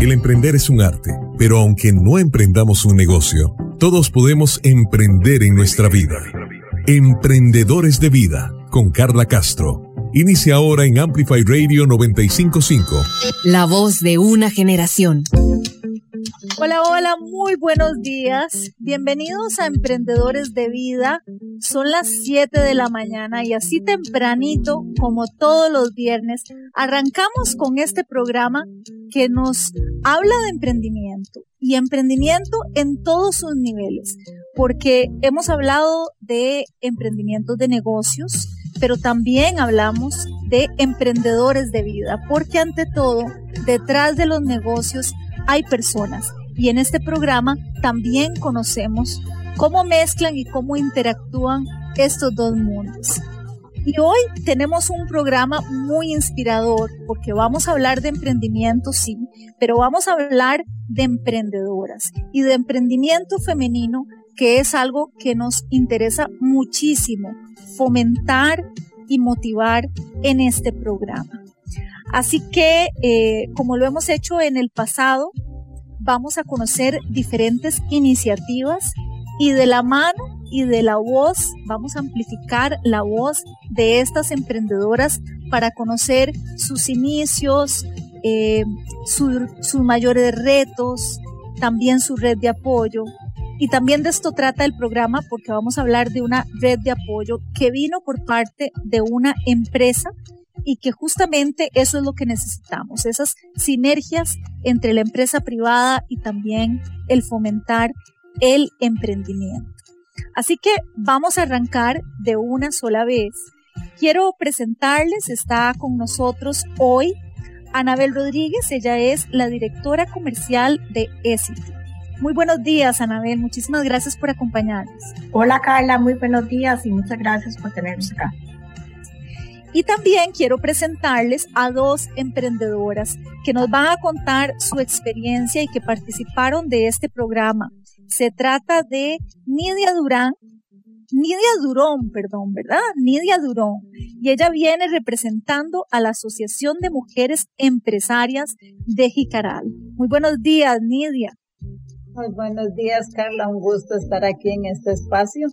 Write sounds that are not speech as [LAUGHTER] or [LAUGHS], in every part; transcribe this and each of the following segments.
El emprender es un arte, pero aunque no emprendamos un negocio, todos podemos emprender en nuestra vida. Emprendedores de Vida, con Carla Castro. Inicia ahora en Amplify Radio 955. La voz de una generación. Hola, hola, muy buenos días. Bienvenidos a Emprendedores de Vida. Son las 7 de la mañana y así tempranito, como todos los viernes, arrancamos con este programa que nos habla de emprendimiento y emprendimiento en todos sus niveles, porque hemos hablado de emprendimientos de negocios, pero también hablamos de emprendedores de vida, porque ante todo, detrás de los negocios hay personas y en este programa también conocemos cómo mezclan y cómo interactúan estos dos mundos. Y hoy tenemos un programa muy inspirador porque vamos a hablar de emprendimiento, sí, pero vamos a hablar de emprendedoras y de emprendimiento femenino, que es algo que nos interesa muchísimo fomentar y motivar en este programa. Así que, eh, como lo hemos hecho en el pasado, vamos a conocer diferentes iniciativas y de la mano y de la voz, vamos a amplificar la voz de estas emprendedoras para conocer sus inicios, eh, sus mayores retos, también su red de apoyo. Y también de esto trata el programa porque vamos a hablar de una red de apoyo que vino por parte de una empresa y que justamente eso es lo que necesitamos, esas sinergias entre la empresa privada y también el fomentar el emprendimiento. Así que vamos a arrancar de una sola vez. Quiero presentarles, está con nosotros hoy Anabel Rodríguez, ella es la directora comercial de ESIT. Muy buenos días, Anabel. Muchísimas gracias por acompañarnos. Hola, Carla. Muy buenos días y muchas gracias por tenernos acá. Y también quiero presentarles a dos emprendedoras que nos van a contar su experiencia y que participaron de este programa. Se trata de Nidia Durán, Nidia Durón, perdón, ¿verdad? Nidia Durón. Y ella viene representando a la Asociación de Mujeres Empresarias de Jicaral. Muy buenos días, Nidia. Muy buenos días, Carla. Un gusto estar aquí en este espacio.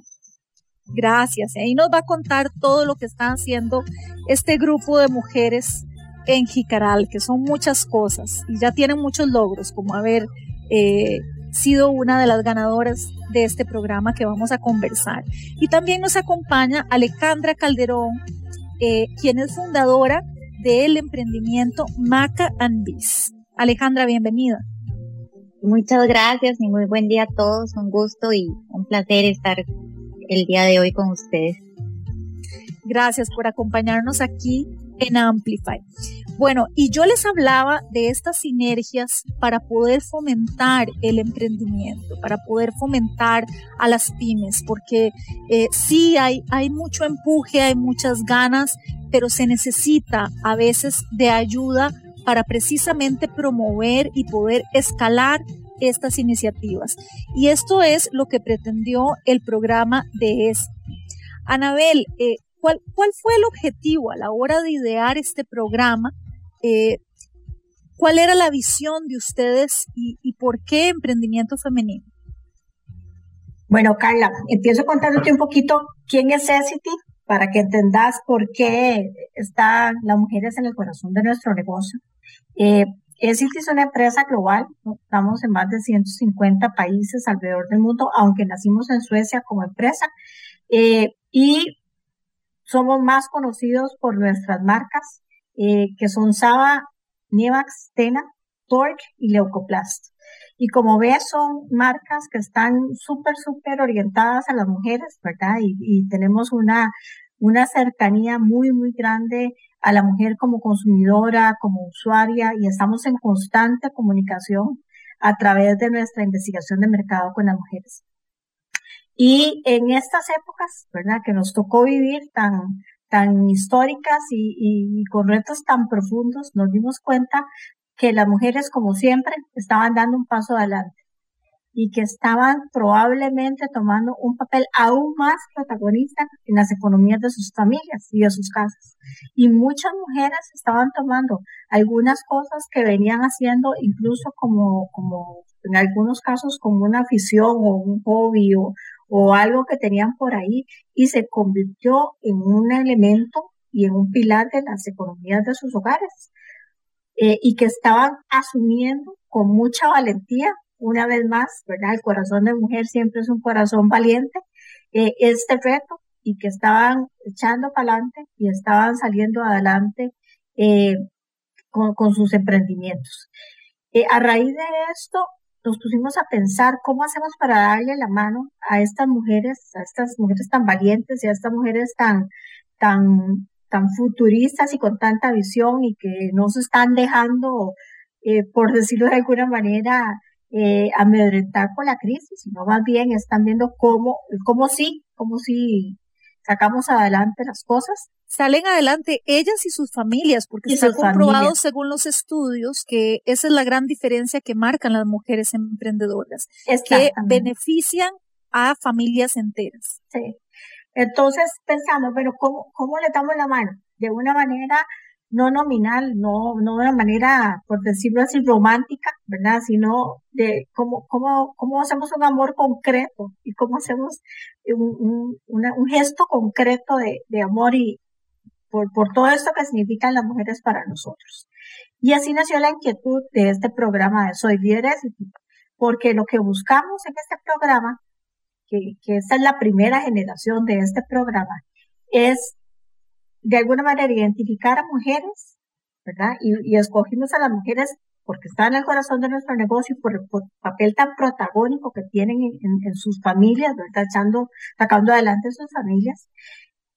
Gracias. Ahí nos va a contar todo lo que está haciendo este grupo de mujeres en Jicaral, que son muchas cosas y ya tienen muchos logros, como haber eh, sido una de las ganadoras de este programa que vamos a conversar. Y también nos acompaña Alejandra Calderón, eh, quien es fundadora del emprendimiento Maca and Biz. Alejandra, bienvenida. Muchas gracias y muy buen día a todos. Un gusto y un placer estar el día de hoy con ustedes. Gracias por acompañarnos aquí en Amplify. Bueno, y yo les hablaba de estas sinergias para poder fomentar el emprendimiento, para poder fomentar a las pymes, porque eh, sí hay, hay mucho empuje, hay muchas ganas, pero se necesita a veces de ayuda para precisamente promover y poder escalar estas iniciativas. Y esto es lo que pretendió el programa de ESI. Anabel, eh, ¿cuál, ¿cuál fue el objetivo a la hora de idear este programa? Eh, ¿Cuál era la visión de ustedes y, por qué emprendimiento femenino? Bueno, Carla, empiezo contándote un poquito quién es ESITI para que entendas por qué están las mujeres en el corazón de nuestro negocio. Eh, ESIT es una empresa global, estamos en más de 150 países alrededor del mundo, aunque nacimos en Suecia como empresa, eh, y somos más conocidos por nuestras marcas, eh, que son Saba, Nievax, Tena, Torque y Leucoplast. Y como ves, son marcas que están súper, súper orientadas a las mujeres, ¿verdad? Y, y tenemos una, una cercanía muy, muy grande a la mujer como consumidora, como usuaria, y estamos en constante comunicación a través de nuestra investigación de mercado con las mujeres. Y en estas épocas, ¿verdad? Que nos tocó vivir tan, tan históricas y, y, con retos tan profundos, nos dimos cuenta que las mujeres, como siempre, estaban dando un paso adelante. Y que estaban probablemente tomando un papel aún más protagonista en las economías de sus familias y de sus casas. Y muchas mujeres estaban tomando algunas cosas que venían haciendo incluso como, como en algunos casos como una afición o un hobby o, o algo que tenían por ahí y se convirtió en un elemento y en un pilar de las economías de sus hogares. Eh, y que estaban asumiendo con mucha valentía, una vez más, ¿verdad? El corazón de mujer siempre es un corazón valiente, eh, este reto y que estaban echando para adelante y estaban saliendo adelante eh, con, sus emprendimientos. a raíz de esto, nos pusimos a pensar cómo hacemos para darle la mano a estas mujeres, a estas mujeres tan valientes y a estas mujeres tan, tan tan futuristas y con tanta visión y que no se están dejando, eh, por decirlo de alguna manera, eh, amedrentar por la crisis, sino más bien están viendo cómo, cómo sí, cómo sí sacamos adelante las cosas. Salen adelante ellas y sus familias, porque se ha comprobado según los estudios que esa es la gran diferencia que marcan las mujeres emprendedoras, que benefician a familias enteras. Sí. Entonces pensamos, pero ¿cómo, cómo le damos la mano? De una manera no nominal, no, no de una manera, por decirlo así, romántica, ¿verdad? Sino de cómo, cómo, cómo hacemos un amor concreto y cómo hacemos un, un, un gesto concreto de, de amor y por, por todo esto que significan las mujeres para nosotros. Y así nació la inquietud de este programa de Soy Líderes, porque lo que buscamos en este programa que, que esta es la primera generación de este programa, es de alguna manera identificar a mujeres, ¿verdad? Y, escogimos a las mujeres porque están en el corazón de nuestro negocio y por el papel tan protagónico que tienen en, sus familias, ¿verdad? Echando, sacando adelante sus familias,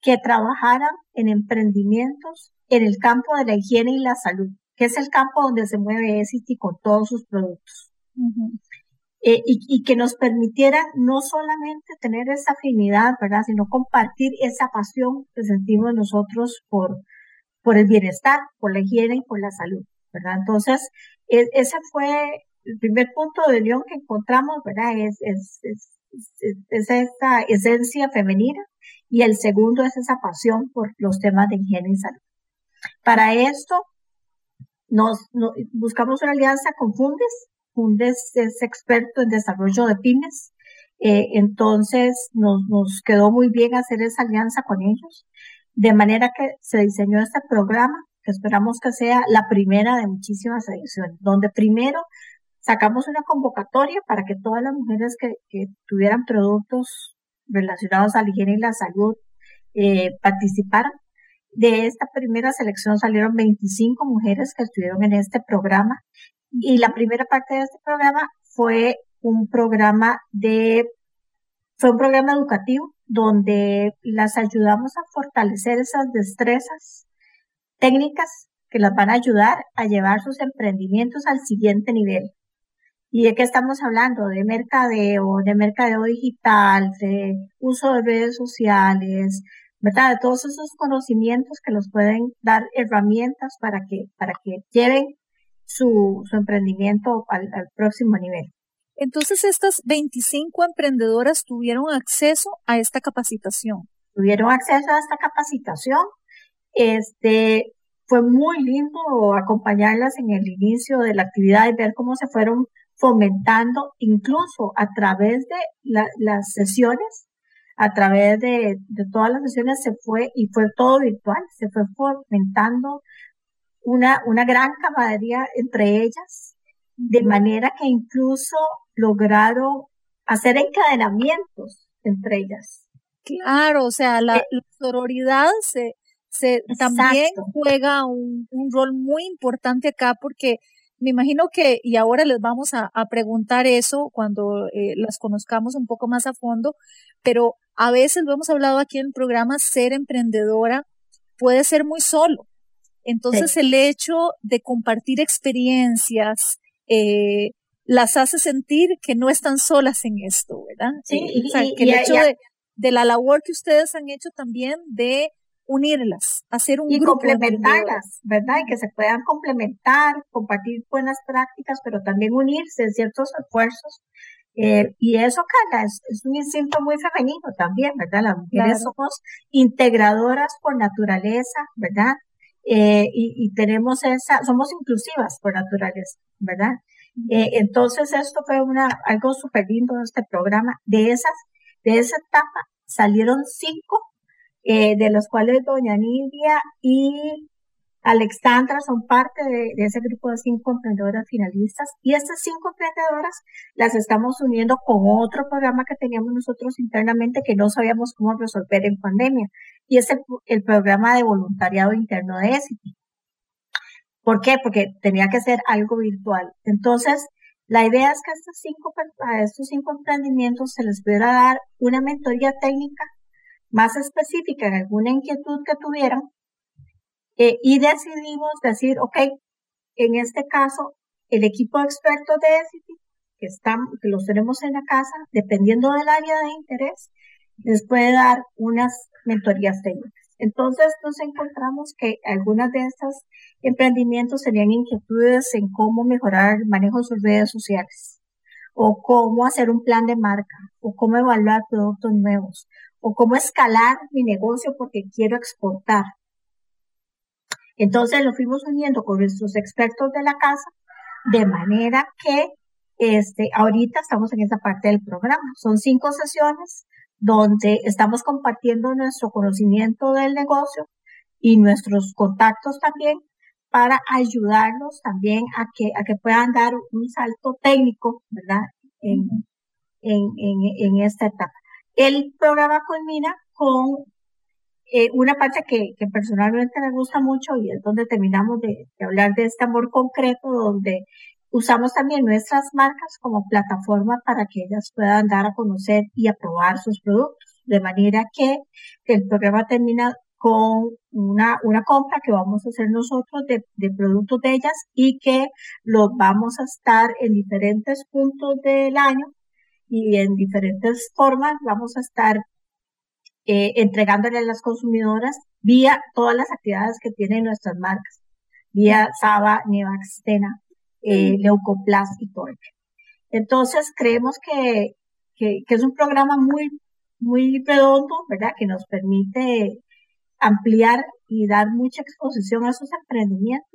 que trabajaran en emprendimientos en el campo de la higiene y la salud, que es el campo donde se mueve ESITI con todos sus productos. Eh, y, y, que nos permitiera no solamente tener esa afinidad, ¿verdad? Sino compartir esa pasión que sentimos nosotros por, por el bienestar, por la higiene y por la salud, ¿verdad? Entonces, e, ese fue el primer punto de unión que encontramos, ¿verdad? Es, es, es, es, esa esencia femenina y el segundo es esa pasión por los temas de higiene y salud. Para esto, nos, nos buscamos una alianza con Fundes, Es experto en desarrollo de pymes, eh, entonces nos, quedó muy bien hacer esa alianza con ellos, de manera que se diseñó este programa, que esperamos que sea la primera de muchísimas ediciones, donde primero sacamos una convocatoria para que todas las mujeres que, que tuvieran productos relacionados a la higiene y la salud eh, participaran. De esta primera selección salieron 25 mujeres que estuvieron en este programa y la primera parte de este programa fue un programa de, fue un programa educativo donde las ayudamos a fortalecer esas destrezas técnicas que las van a ayudar a llevar sus emprendimientos al siguiente nivel. ¿Y de qué estamos hablando? De mercadeo, de mercadeo digital, de uso de redes sociales, ¿verdad? De todos esos conocimientos que los pueden dar herramientas para que, para que lleven su, su emprendimiento al, al próximo nivel. Entonces, estas 25 emprendedoras tuvieron acceso a esta capacitación. Tuvieron acceso a esta capacitación. Este, fue muy lindo acompañarlas en el inicio de la actividad y ver cómo se fueron fomentando, incluso a través de la, las sesiones, a través de, de todas las sesiones se fue y fue todo virtual, se fue fomentando una, una gran camaradería entre ellas, de manera que incluso lograron hacer encadenamientos entre ellas. Claro, o sea, la, eh, sororidad se, se también juega un, un, rol muy importante acá porque me imagino que, y ahora les vamos a, a preguntar eso cuando eh, las conozcamos un poco más a fondo, pero a veces lo hemos hablado aquí en el programa, ser emprendedora puede ser muy solo. Entonces el hecho de compartir experiencias eh, las hace sentir que no están solas en esto, ¿verdad? Sí, eh, o sea, que el hecho de, de, la labor que ustedes han hecho también de unirlas, hacer un y grupo. complementarlas, ¿verdad? Y que se puedan complementar, compartir buenas prácticas, pero también unirse en ciertos esfuerzos Eh, y eso, Carla, es, un instinto muy femenino también, ¿verdad? Las mujeres somos integradoras por naturaleza, ¿verdad? Eh, y, tenemos esa, somos inclusivas por naturaleza, ¿verdad? Eh, entonces esto fue una, algo súper lindo este programa. De esas, de esa etapa salieron cinco, de los cuales doña Nidia y Alexandra son parte de, ese grupo de cinco emprendedoras finalistas y estas cinco emprendedoras las estamos uniendo con otro programa que teníamos nosotros internamente que no sabíamos cómo resolver en pandemia y es el, programa de voluntariado interno de ESITI. ¿Por qué? Porque tenía que ser algo virtual. Entonces, la idea es que a estos cinco, a estos cinco emprendimientos se les pudiera dar una mentoría técnica más específica en alguna inquietud que tuvieran eh, y decidimos decir, ok, en este caso, el equipo de expertos de ESITI, que, están, que los tenemos en la casa, dependiendo del área de interés, les puede dar unas mentorías técnicas. Entonces nos encontramos que algunas de estos emprendimientos tenían inquietudes en cómo mejorar el manejo de sus redes sociales, o cómo hacer un plan de marca, o cómo evaluar productos nuevos, o cómo escalar mi negocio porque quiero exportar, entonces lo fuimos uniendo con nuestros expertos de la casa, de manera que este, ahorita estamos en esa parte del programa. Son cinco sesiones donde estamos compartiendo nuestro conocimiento del negocio y nuestros contactos también para ayudarlos también a que, a que puedan dar un salto técnico, ¿verdad? En, en, en, en esta etapa. El programa culmina con eh, una parte que, que, personalmente me gusta mucho y es donde terminamos de, hablar de este amor concreto, donde usamos también nuestras marcas como plataforma para que ellas puedan dar a conocer y a probar sus productos. De manera que el programa termina con una, una compra que vamos a hacer nosotros de, productos de ellas y que los vamos a estar en diferentes puntos del año y en diferentes formas vamos a estar eh, entregándole a las consumidoras vía todas las actividades que tienen nuestras marcas, vía Saba, Nevax, Stena, eh, Leucoplast y Torque. Entonces creemos que, que, es un programa muy, muy redondo, ¿verdad? Que nos permite ampliar y dar mucha exposición a esos emprendimientos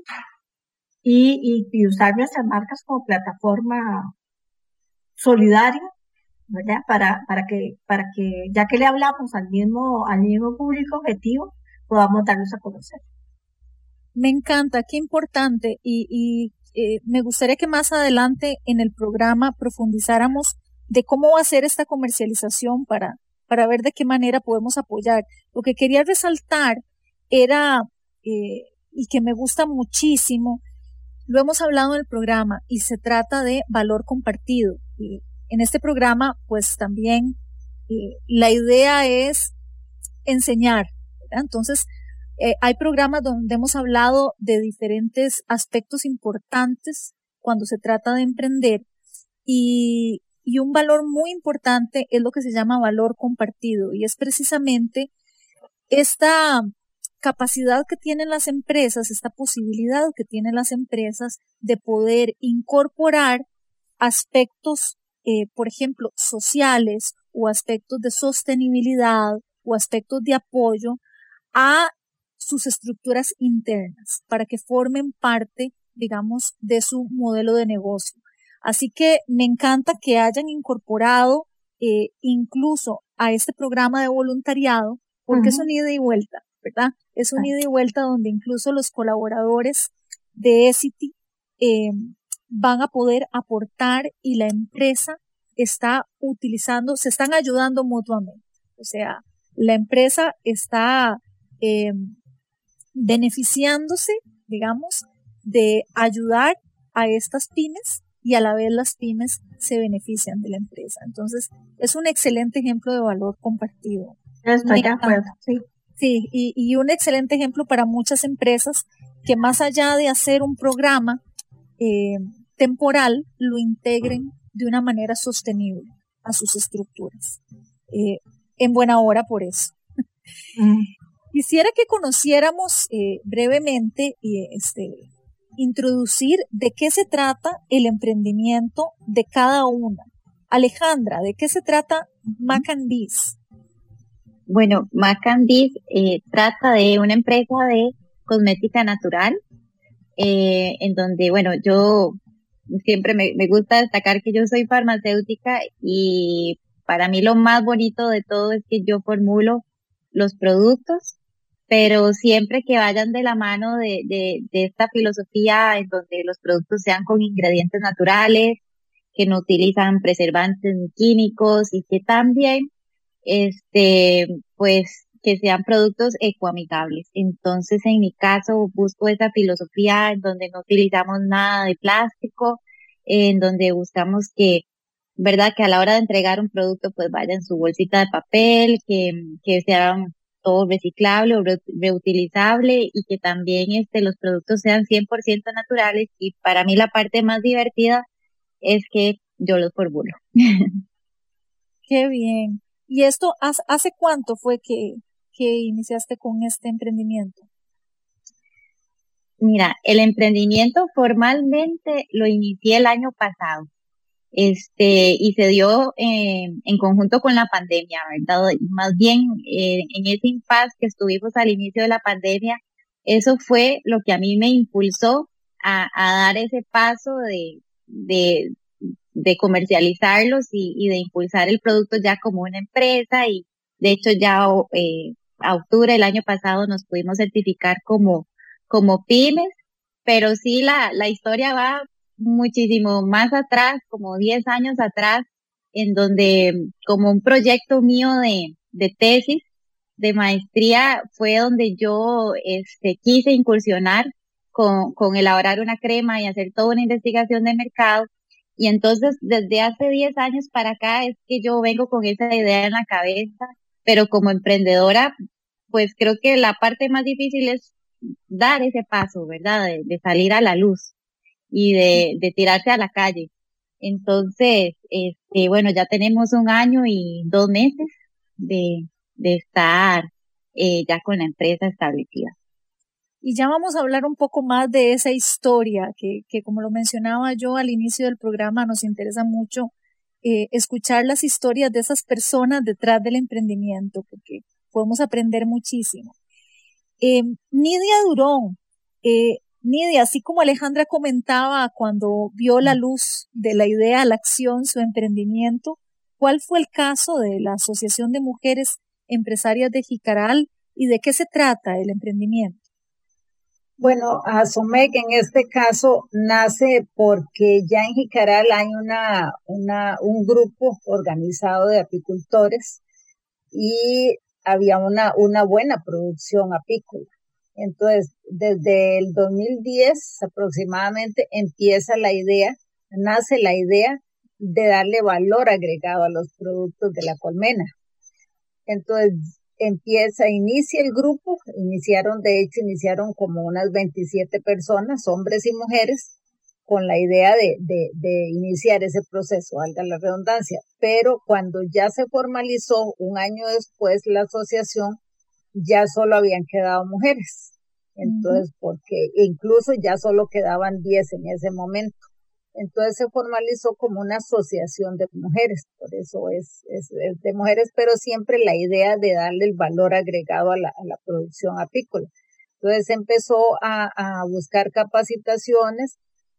y, y usar nuestras marcas como plataforma solidaria ¿verdad? Para, para que, para que, ya que le hablamos al mismo, al mismo público objetivo, podamos darnos a conocer. Me encanta, qué importante. Y, y eh, me gustaría que más adelante en el programa profundizáramos de cómo va a ser esta comercialización para, para ver de qué manera podemos apoyar. Lo que quería resaltar era, eh, y que me gusta muchísimo, lo hemos hablado en el programa, y se trata de valor compartido en este programa, pues también eh, la idea es enseñar. Entonces, eh, hay programas donde hemos hablado de diferentes aspectos importantes cuando se trata de emprender y, y un valor muy importante es lo que se llama valor compartido y es precisamente esta capacidad que tienen las empresas, esta posibilidad que tienen las empresas de poder incorporar aspectos eh, por ejemplo, sociales o aspectos de sostenibilidad o aspectos de apoyo a sus estructuras internas para que formen parte, digamos, de su modelo de negocio. Así que me encanta que hayan incorporado eh, incluso a este programa de voluntariado, porque es un ida y vuelta, ¿verdad? Es un ida y vuelta donde incluso los colaboradores de ECITY eh, van a poder aportar y la empresa está utilizando, se están ayudando mutuamente. O sea, la empresa está eh, beneficiándose, digamos, de ayudar a estas pymes y a la vez las pymes se benefician de la empresa. Entonces, es un excelente ejemplo de valor compartido. Estoy de acuerdo, sí. Sí, y, y, un excelente ejemplo para muchas empresas que más allá de hacer un programa eh, temporal, lo integren de una manera sostenible a sus estructuras. Eh, en buena hora por eso. Mm. Quisiera que conociéramos eh, brevemente y este, introducir de qué se trata el emprendimiento de cada una. Alejandra, ¿de qué se trata Mac and Bees? Bueno, Mac and Bees eh, trata de una empresa de cosmética natural, eh, en donde, bueno, yo siempre me, me gusta destacar que yo soy farmacéutica y para mí lo más bonito de todo es que yo formulo los productos, pero siempre que vayan de la mano de, de, de esta filosofía en donde los productos sean con ingredientes naturales, que no utilizan preservantes ni químicos y que también, este, pues, que sean productos ecoamigables. Entonces, en mi caso, busco esa filosofía en donde no utilizamos nada de plástico, en donde buscamos que, verdad, que a la hora de entregar un producto, pues vaya en su bolsita de papel, que, que sea todo reciclable o reutilizable y que también este, los productos sean 100% naturales. Y para mí la parte más divertida es que yo los formulo. [LAUGHS] Qué bien. ¿Y esto hace cuánto fue que, que iniciaste con este emprendimiento? Mira, el emprendimiento formalmente lo inicié el año pasado. Este, y se dio eh, en conjunto con la pandemia, ¿verdad? Más bien, eh, en ese impasse que estuvimos al inicio de la pandemia, eso fue lo que a mí me impulsó a, a dar ese paso de, de, de comercializarlos y, y, de impulsar el producto ya como una empresa y de hecho ya eh, a octubre del año pasado nos pudimos certificar como, como pymes, pero sí la, la historia va muchísimo más atrás, como 10 años atrás, en donde como un proyecto mío de, de tesis, de maestría, fue donde yo este, quise incursionar con, con elaborar una crema y hacer toda una investigación de mercado. Y entonces, desde hace 10 años para acá es que yo vengo con esa idea en la cabeza, pero como emprendedora, pues creo que la parte más difícil es dar ese paso, ¿verdad? De, de salir a la luz y de, tirarse a la calle. Entonces, este, bueno, ya tenemos un año y dos meses de, de estar eh, ya con la empresa establecida. Y ya vamos a hablar un poco más de esa historia que, que como lo mencionaba yo al inicio del programa, nos interesa mucho eh, escuchar las historias de esas personas detrás del emprendimiento, porque podemos aprender muchísimo. Eh, Nidia Durón, eh, Nidia, así como Alejandra comentaba cuando vio la luz de la idea a la acción, su emprendimiento, ¿cuál fue el caso de la Asociación de Mujeres Empresarias de Jicaral y de qué se trata el emprendimiento? Bueno, Asomec en este caso nace porque ya en Jicaral hay una, una, un grupo organizado de apicultores y había una, una buena producción apícola. Entonces, desde el 2010 aproximadamente empieza la idea, nace la idea de darle valor agregado a los productos de la colmena. Entonces, empieza, inicia el grupo, iniciaron, de hecho, iniciaron como unas 27 personas, hombres y mujeres, con la idea de, de, de iniciar ese proceso, valga la redundancia. Pero cuando ya se formalizó un año después la asociación, ya solo habían quedado mujeres. Entonces, porque incluso ya solo quedaban 10 en ese momento. Entonces se formalizó como una asociación de mujeres, por eso es, es, de mujeres, pero siempre la idea de darle el valor agregado a la, a la producción apícola. Entonces empezó a, a buscar capacitaciones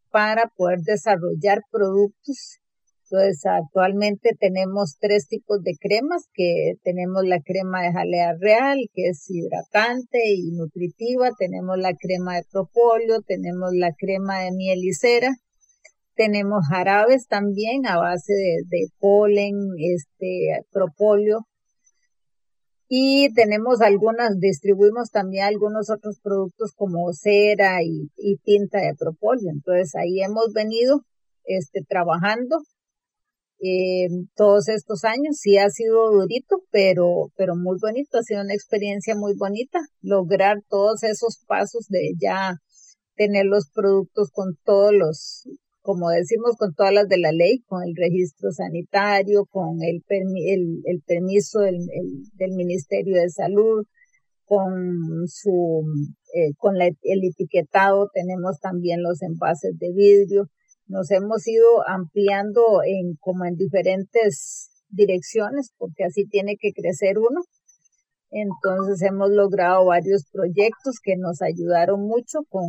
para poder desarrollar productos. Entonces actualmente tenemos tres tipos de cremas, que tenemos la crema de jalea real, que es hidratante y nutritiva, tenemos la crema de propóleo, tenemos la crema de miel y cera, tenemos jarabes también a base de, polen, este, propóleo. Y tenemos algunas, distribuimos también algunos otros productos como cera y, y tinta de propóleo. Entonces ahí hemos venido este, trabajando eh, todos estos años. Sí ha sido durito, pero, pero muy bonito. Ha sido una experiencia muy bonita lograr todos esos pasos de ya tener los productos con todos los, como decimos, con todas las de la ley, con el registro sanitario, con el, permiso del, del, Ministerio de Salud, con su, eh, con la, el etiquetado, tenemos también los envases de vidrio. Nos hemos ido ampliando en como en diferentes direcciones, porque así tiene que crecer uno. Entonces hemos logrado varios proyectos que nos ayudaron mucho con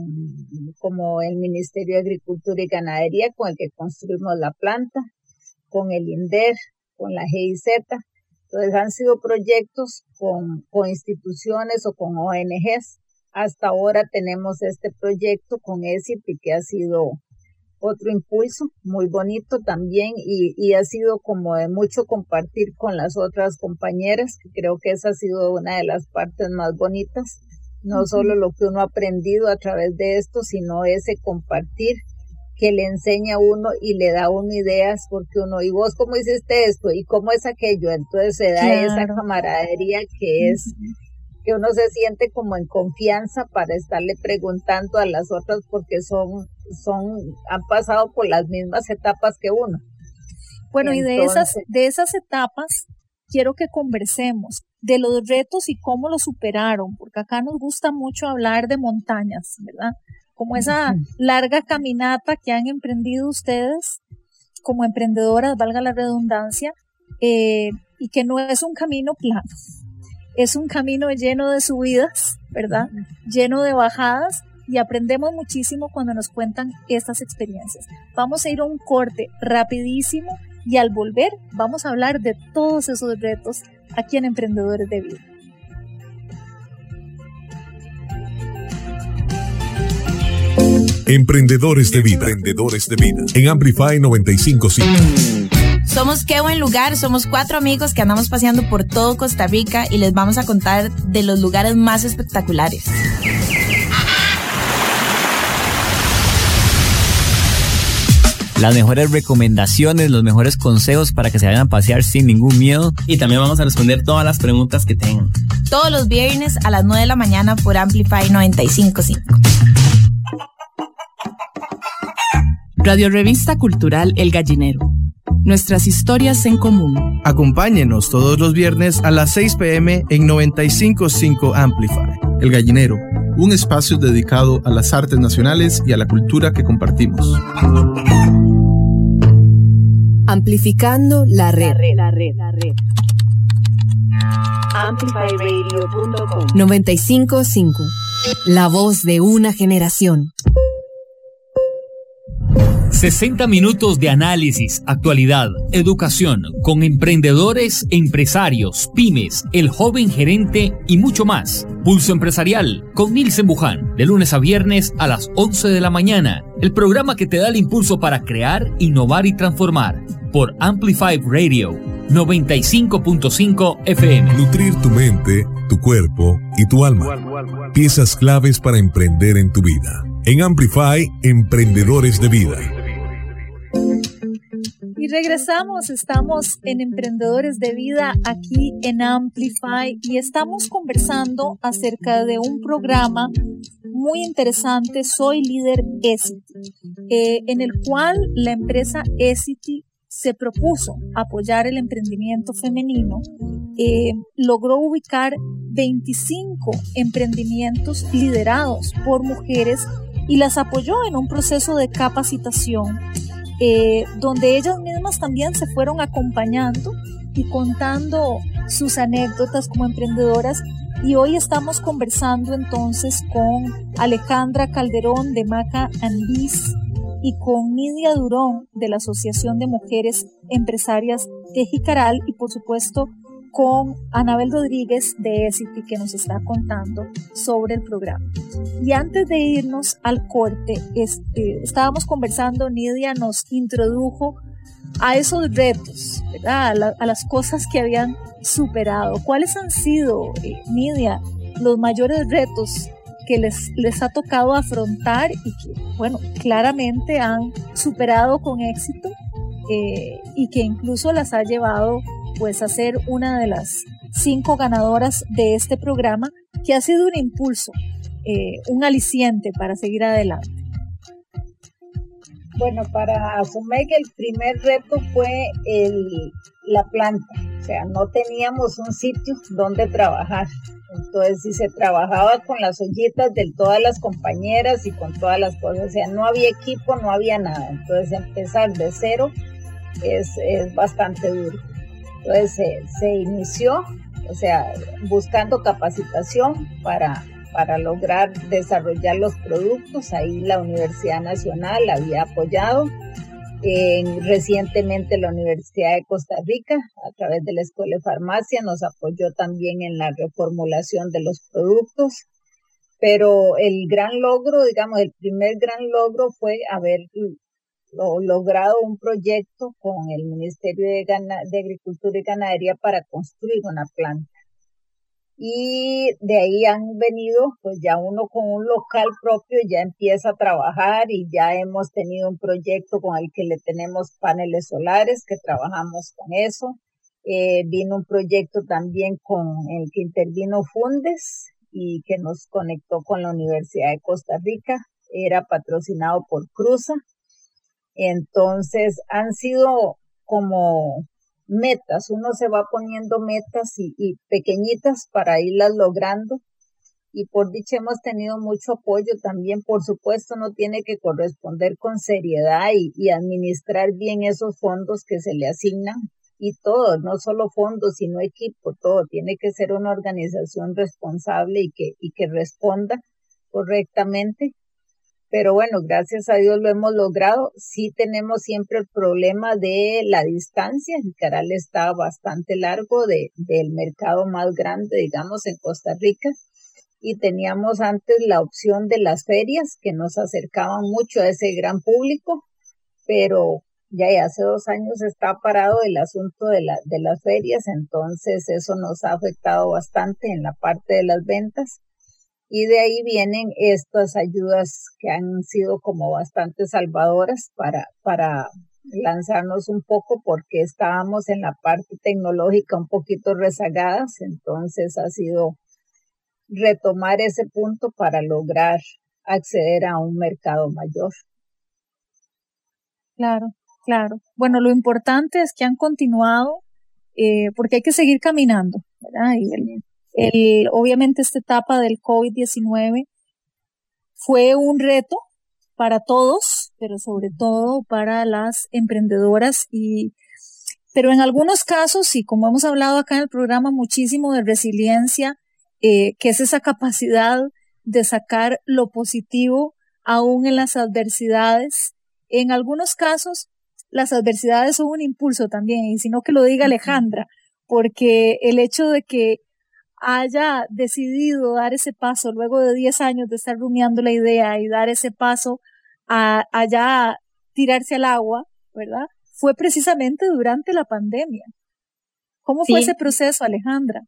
como el Ministerio de Agricultura y Ganadería con el que construimos la planta, con el INDER, con la GIZ. Entonces han sido proyectos con, con instituciones o con ONGs. Hasta ahora tenemos este proyecto con ESIP que ha sido otro impulso muy bonito también y, y, ha sido como de mucho compartir con las otras compañeras, que creo que esa ha sido una de las partes más bonitas, no solo lo que uno ha aprendido a través de esto, sino ese compartir que le enseña a uno y le da uno ideas porque uno, y vos cómo hiciste esto y cómo es aquello, entonces se da esa camaradería que es que uno se siente como en confianza para estarle preguntando a las otras porque son, son, han pasado por las mismas etapas que uno. Bueno, y de esas, de esas etapas quiero que conversemos de los retos y cómo los superaron, porque acá nos gusta mucho hablar de montañas, ¿verdad? Como esa larga caminata que han emprendido ustedes como emprendedoras, valga la redundancia, eh, y que no es un camino plano es un camino lleno de subidas, ¿verdad? Lleno de bajadas y aprendemos muchísimo cuando nos cuentan estas experiencias. Vamos a ir a un corte rapidísimo y al volver vamos a hablar de todos esos retos aquí en Emprendedores de Vida. Emprendedores de vida. Emprendedores de vida. En Amplify 955. Somos Qué Buen Lugar, somos cuatro amigos que andamos paseando por todo Costa Rica y les vamos a contar de los lugares más espectaculares. las mejores recomendaciones, los mejores consejos para que se vayan a pasear sin ningún miedo. Y también vamos a responder todas las preguntas que tengan. Todos los viernes a las 9 de la mañana por Amplify 955. Radio Revista Cultural El Gallinero nuestras historias en común. Acompáñenos todos los viernes a las 6 pm en 955 Amplify. El Gallinero, un espacio dedicado a las artes nacionales y a la cultura que compartimos. Amplificando la red. La red, la red, Amplifyradio.com 955. La voz de una generación. 60 minutos de análisis, actualidad, educación, con emprendedores, empresarios, pymes, el joven gerente y mucho más. Pulso Empresarial con Nilsen Buján, de lunes a viernes a las 11 de la mañana. El programa que te da el impulso para crear, innovar y transformar. Por Amplify Radio 95.5 FM. Nutrir tu mente, tu cuerpo y tu alma. Piezas claves para emprender en tu vida. En Amplify, Emprendedores de Vida. Y regresamos, estamos en Emprendedores de Vida aquí en Amplify y estamos conversando acerca de un programa muy interesante, Soy Líder Esity, eh, en el cual la empresa Esity se propuso apoyar el emprendimiento femenino, eh, logró ubicar 25 emprendimientos liderados por mujeres y las apoyó en un proceso de capacitación eh, donde ellas mismas también se fueron acompañando y contando sus anécdotas como emprendedoras. Y hoy estamos conversando entonces con Alejandra Calderón de Maca Andís y con Nidia Durón de la Asociación de Mujeres Empresarias de Jicaral y por supuesto con Anabel Rodríguez de ESITI que nos está contando sobre el programa. Y antes de irnos al corte, este, estábamos conversando, Nidia nos introdujo a esos retos, a, las cosas que habían superado. ¿Cuáles han sido, eh, Nidia, los mayores retos que les, les ha tocado afrontar y que, bueno, claramente han superado con éxito eh, y que incluso las ha llevado pues a ser una de las cinco ganadoras de este programa que ha sido un impulso, eh, un aliciente para seguir adelante. Bueno, para Asumeg el primer reto fue el, la planta, o sea, no teníamos un sitio donde trabajar. Entonces, si se trabajaba con las ollitas de todas las compañeras y con todas las cosas, o sea, no había equipo, no había nada. Entonces, empezar de cero es, es bastante duro. Entonces, se, inició, o sea, buscando capacitación para, para lograr desarrollar los productos. Ahí la Universidad Nacional había apoyado recientemente la Universidad de Costa Rica, a través de la Escuela de Farmacia, nos apoyó también en la reformulación de los productos. Pero el gran logro, digamos, el primer gran logro fue haber logrado un proyecto con el Ministerio de, de Agricultura y Ganadería para construir una planta y de ahí han venido, pues ya uno con un local propio ya empieza a trabajar y ya hemos tenido un proyecto con el que le tenemos paneles solares, que trabajamos con eso. Eh, vino un proyecto también con el que intervino Fundes y que nos conectó con la Universidad de Costa Rica. Era patrocinado por Cruza. Entonces han sido como metas, uno se va poniendo metas y, pequeñitas para irlas logrando. Y por dicha hemos tenido mucho apoyo también, por supuesto, no tiene que corresponder con seriedad y, y administrar bien esos fondos que se le asignan y todo, no solo fondos, sino equipo, todo. Tiene que ser una organización responsable y que, y que responda correctamente pero bueno, gracias a Dios lo hemos logrado. Sí tenemos siempre el problema de la distancia. El Caral está bastante largo de, del mercado más grande, digamos, en Costa Rica. Y teníamos antes la opción de las ferias que nos acercaban mucho a ese gran público, pero ya hace dos años está parado el asunto de, la, de las ferias, entonces eso nos ha afectado bastante en la parte de las ventas y de ahí vienen estas ayudas que han sido como bastante salvadoras para, para lanzarnos un poco porque estábamos en la parte tecnológica un poquito rezagadas, entonces ha sido retomar ese punto para lograr acceder a un mercado mayor. Claro, claro. Bueno, lo importante es que han continuado eh, porque hay que seguir caminando, ¿verdad? Y el, el, obviamente esta etapa del COVID-19 fue un reto para todos, pero sobre todo para las emprendedoras y pero en algunos casos, y como hemos hablado acá en el programa muchísimo de resiliencia, eh, que es esa capacidad de sacar lo positivo aún en las adversidades. En algunos casos, las adversidades son un impulso también, y si no que lo diga Alejandra, porque el hecho de que haya decidido dar ese paso luego de 10 años de estar rumiando la idea y dar ese paso a allá tirarse al agua, ¿verdad? Fue precisamente durante la pandemia. ¿Cómo fue ese proceso, Alejandra?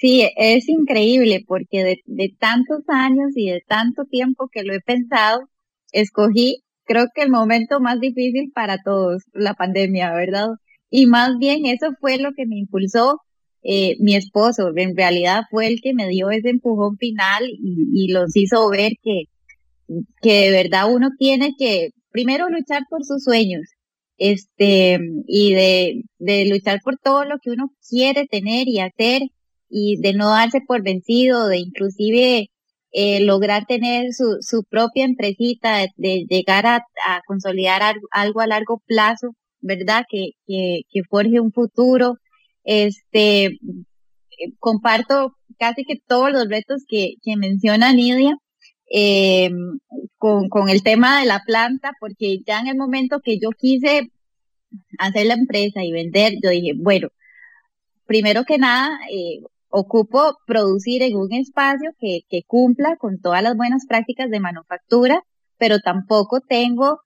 Sí, es increíble porque de, de tantos años y de tanto tiempo que lo he pensado, escogí creo que el momento más difícil para todos, la pandemia, ¿verdad? Y más bien eso fue lo que me impulsó eh, mi esposo en realidad fue el que me dio ese empujón final y, los hizo ver que, que de verdad uno tiene que primero luchar por sus sueños, este, y de, de luchar por todo lo que uno quiere tener y hacer y de no darse por vencido, de inclusive eh, lograr tener su, su propia empresita, de, llegar a, a consolidar algo, a largo plazo, ¿verdad? Que, que, que forje un futuro este, comparto casi que todos los retos que, que menciona Nidia eh, con, con el tema de la planta, porque ya en el momento que yo quise hacer la empresa y vender, yo dije, bueno, primero que nada, eh, ocupo producir en un espacio que, que cumpla con todas las buenas prácticas de manufactura, pero tampoco tengo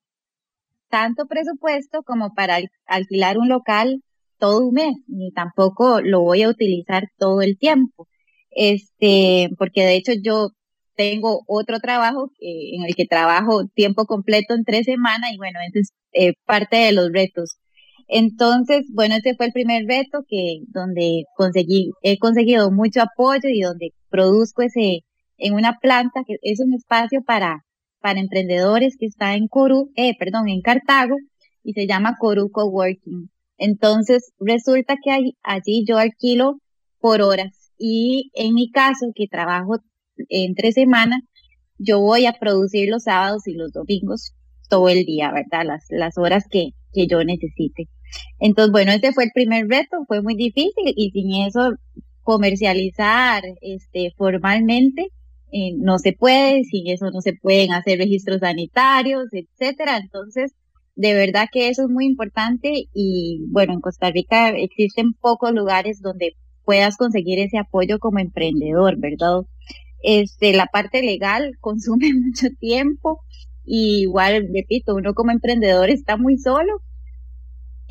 tanto presupuesto como para alquilar un local todo un mes, ni tampoco lo voy a utilizar todo el tiempo. Este, porque de hecho yo tengo otro trabajo en el que trabajo tiempo completo en tres semanas y bueno, ese es eh, parte de los retos. Entonces, bueno, ese fue el primer reto que donde conseguí, he conseguido mucho apoyo y donde produzco ese en una planta que es un espacio para para emprendedores que está en Coru, eh, perdón, en Cartago y se llama Coru Coworking. Entonces, resulta que allí yo alquilo por horas. y en mi caso, que trabajo entre semana, yo voy a producir los sábados y los domingos todo el día, ¿verdad? Las, las horas que, que yo necesite. Entonces, bueno, ese fue el primer reto, fue muy difícil y sin eso comercializar este, formalmente eh, no se puede, sin eso no se pueden hacer registros sanitarios, etcétera. Entonces, de verdad que eso es muy importante y bueno, en Costa Rica existen pocos lugares donde puedas conseguir ese apoyo como emprendedor, ¿verdad? Este, la parte legal [LAUGHS] consume mucho tiempo y igual, repito, uno como emprendedor está muy solo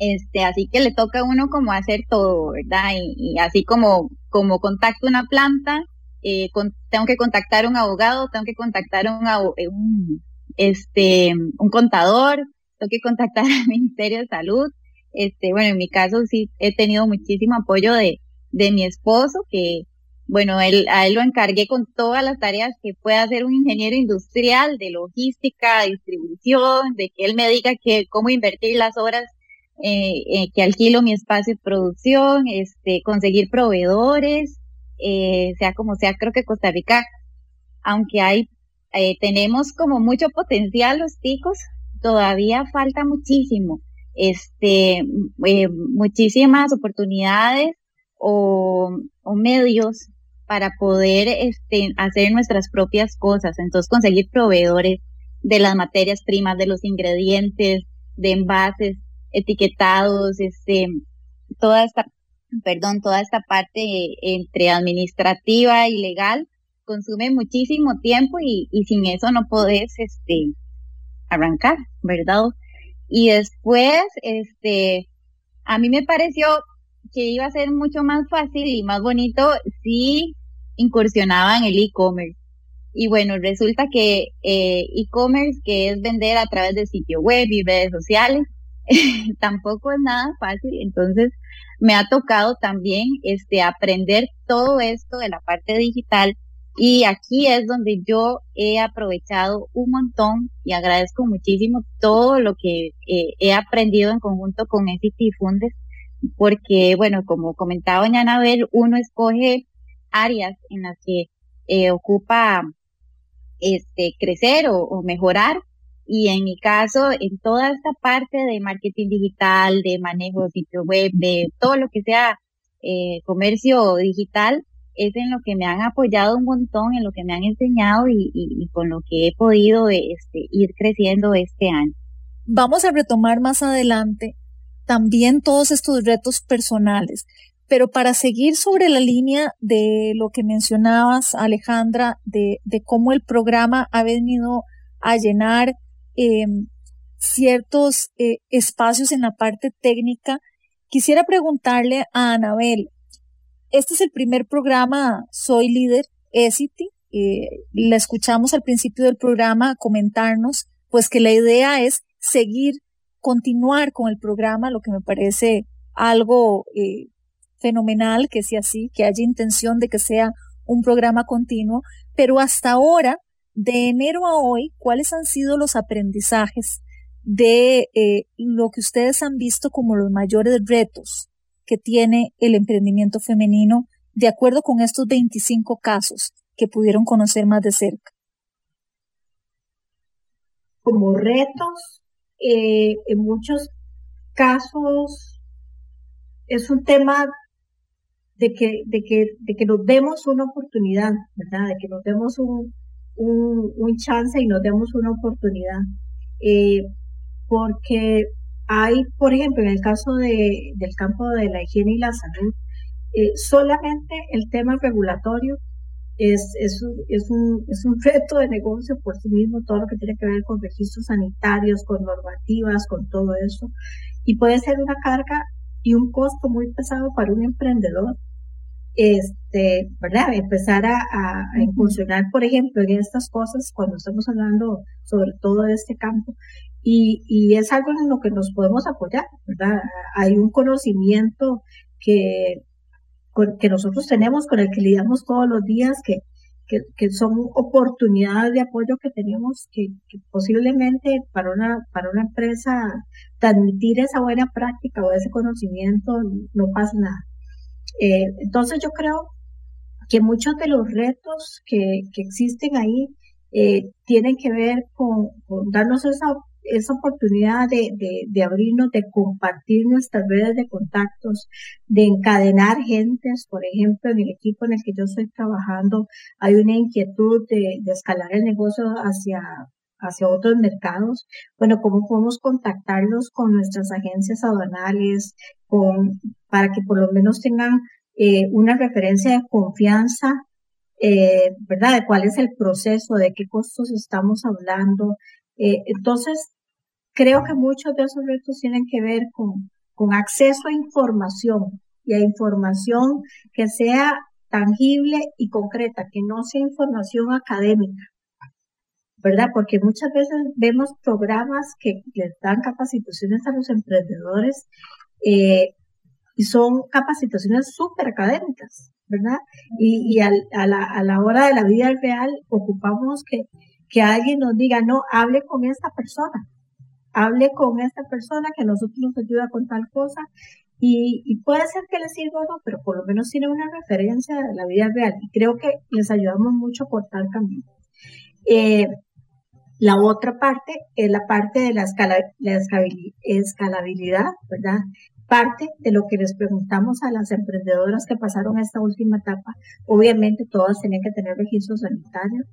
este, así que le toca a uno como hacer todo, ¿verdad? Y, así como, como contacto una planta, eh, tengo que contactar a un abogado, tengo que contactar a un, un, este, un contador, tengo que contactar al [LAUGHS] Ministerio de Salud. Este, bueno, en mi caso sí he tenido muchísimo apoyo de, de mi esposo, que, bueno, él, a él lo encargué con todas las tareas que pueda hacer un ingeniero industrial, de logística, distribución, de que él me diga que cómo invertir las horas eh, eh, que alquilo mi espacio de producción, este, conseguir proveedores, eh, sea como sea, creo que Costa Rica, aunque hay, eh, tenemos como mucho potencial los ticos, todavía falta muchísimo, este, muchísimas oportunidades o, o medios para poder este, hacer nuestras propias cosas. Entonces, conseguir proveedores de las materias primas, de los ingredientes, de envases, etiquetados, este, toda esta, perdón, toda esta parte entre administrativa y legal consume muchísimo tiempo y, y sin eso no podés, este, arrancar, ¿verdad? Y después, este, a mí me pareció que iba a ser mucho más fácil y más bonito si incursionaba en el e-commerce. Y bueno, resulta que eh, e-commerce, que es vender a través de sitio web y redes sociales, [LAUGHS] tampoco es nada fácil, entonces me ha tocado también este aprender todo esto de la parte digital y aquí es donde yo he aprovechado un montón y agradezco muchísimo todo lo que eh, he aprendido en conjunto con SCT Fundes, porque bueno, como comentaba doña Anabel, uno escoge áreas en las que eh, ocupa este crecer o mejorar. Y en mi caso, en toda esta parte de marketing digital, de manejo de sitio web, de todo lo que sea eh, comercio digital, es en lo que me han apoyado un montón, en lo que me han enseñado y, con lo que he podido este, ir creciendo este año. Vamos a retomar más adelante también todos estos retos personales, pero para seguir sobre la línea de lo que mencionabas, Alejandra, de, cómo el programa ha venido a llenar Em, ciertos eh, espacios en la parte técnica, quisiera preguntarle a Anabel, este es el primer programa Soy Líder ESITI. La escuchamos al principio del programa comentarnos, pues que la idea es seguir, continuar con el programa, lo que me parece algo eh, fenomenal que sea así, que haya intención de que sea un programa continuo, pero hasta ahora de enero a hoy, ¿cuáles han sido los aprendizajes de eh, lo que ustedes han visto como los mayores retos que tiene el emprendimiento femenino de acuerdo con estos 25 casos que pudieron conocer más de cerca? Como retos, eh, en muchos casos es un tema de que, de que, de que nos demos una oportunidad, ¿verdad? De que nos demos un, un, chance y nos demos una oportunidad. Eh, porque hay, por ejemplo, en el caso de, del campo de la higiene y la salud, eh, solamente el tema regulatorio es, un, es un [LAUGHS] reto de negocio por sí mismo, todo lo que tiene que ver con registros sanitarios, con normativas, con todo eso. Y puede ser una carga y un costo muy pesado para un emprendedor este, ¿verdad? Empezar a, a, incursionar, por ejemplo, en estas cosas cuando estamos hablando sobre todo de este campo. Y, y es algo en lo que nos podemos apoyar, ¿verdad? Hay un conocimiento que, que nosotros tenemos, con el que lidiamos todos los días, que, que, que son oportunidades de apoyo que tenemos que, que, posiblemente para una, para una empresa transmitir esa buena práctica o ese conocimiento no pasa nada. Eh, entonces yo creo que muchos de los retos que, existen ahí eh, tienen que ver con, con darnos esa esa oportunidad de, de, de, abrirnos, de compartir nuestras redes de contactos, de encadenar gentes. Por ejemplo, en el equipo en el que yo estoy trabajando hay una inquietud de, de escalar el negocio hacia, hacia otros mercados. Bueno, ¿cómo podemos contactarlos con nuestras agencias aduanales, con, para que por lo menos tengan eh, una referencia de confianza eh, ¿verdad? De cuál es el proceso, de qué costos estamos hablando, eh, entonces, creo que muchos de esos retos tienen que ver con, con acceso a información y a información que sea tangible y concreta, que no sea información académica, ¿verdad? Porque muchas veces vemos programas que les dan capacitaciones a los emprendedores eh, y son capacitaciones súper académicas, ¿verdad? Y, y a, la, a la hora de la vida real ocupamos que que alguien nos diga, no, hable con esta persona, hable con esta persona que a nosotros nos ayuda con tal cosa y, puede ser que les sirva o no, pero por lo menos tiene una referencia de la vida real y creo que les ayudamos mucho por tal camino. Eh, la otra parte es la parte de la, escala, la escalabilidad, ¿verdad? Parte de lo que les preguntamos a las emprendedoras que pasaron esta última etapa. Obviamente todas tenían que tener registros sanitarios,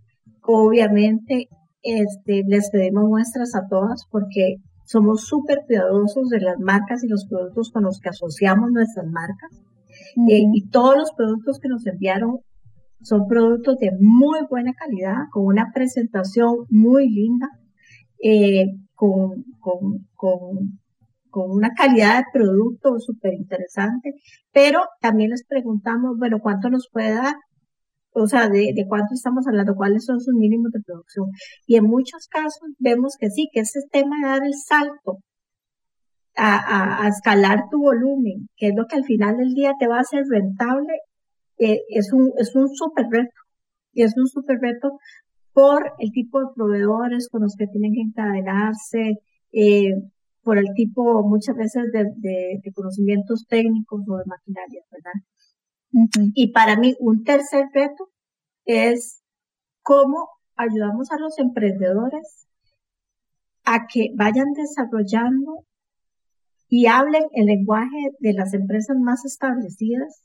Obviamente, este, les pedimos muestras a todas porque somos súper cuidadosos de las marcas y los productos con los que asociamos nuestras marcas. Eh, y todos los productos que nos enviaron son productos de muy buena calidad, con una presentación muy linda, eh, con, con, con, con, una calidad de producto súper interesante, pero también les preguntamos, bueno, ¿cuánto nos puede dar? o sea, de, de, cuánto estamos hablando, cuáles son sus mínimos de producción. Y en muchos casos vemos que sí, que ese tema de dar el salto a, a, escalar tu volumen, que es lo que al final del día te va a hacer rentable, eh, es un, es un súper reto. Y es un súper reto por el tipo de proveedores con los que tienen que encadenarse, eh, por el tipo muchas veces de, de, de conocimientos técnicos o de maquinaria, ¿verdad? Y para mí un tercer reto es cómo ayudamos a los emprendedores a que vayan desarrollando y hablen el lenguaje de las empresas más establecidas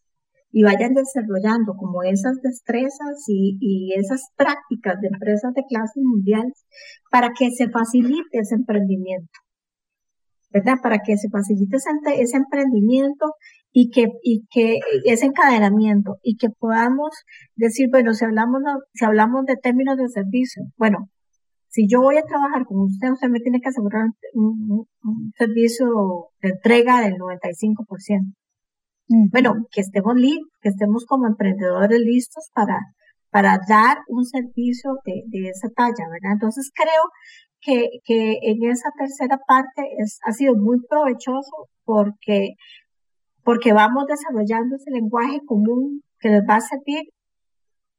y vayan desarrollando como esas destrezas y, y esas prácticas de empresas de clase mundial para que se facilite ese emprendimiento. ¿Verdad? Para que se facilite ese, ese emprendimiento y que, y que ese encadenamiento y que podamos decir, bueno, si hablamos, si hablamos de términos de servicio, bueno, si yo voy a trabajar con usted, usted me tiene que asegurar un, servicio de entrega del 95%. Bueno, que estemos listos, que estemos como emprendedores listos para, para dar un servicio de, de esa talla, ¿verdad? Entonces creo que, que en esa tercera parte es, ha sido muy provechoso porque porque vamos desarrollando ese lenguaje común que les va a servir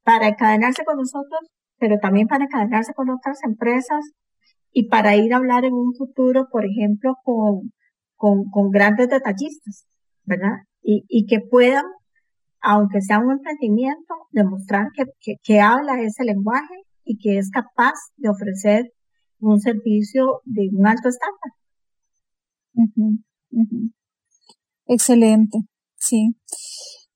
para encadenarse con nosotros, pero también para encadenarse con otras empresas y para ir a hablar en un futuro, por ejemplo, con, con, con grandes detallistas, ¿verdad? Y, y que puedan, aunque sea un emprendimiento, demostrar que, que, que habla ese lenguaje y que es capaz de ofrecer un servicio de un alto estándar. Excelente, sí.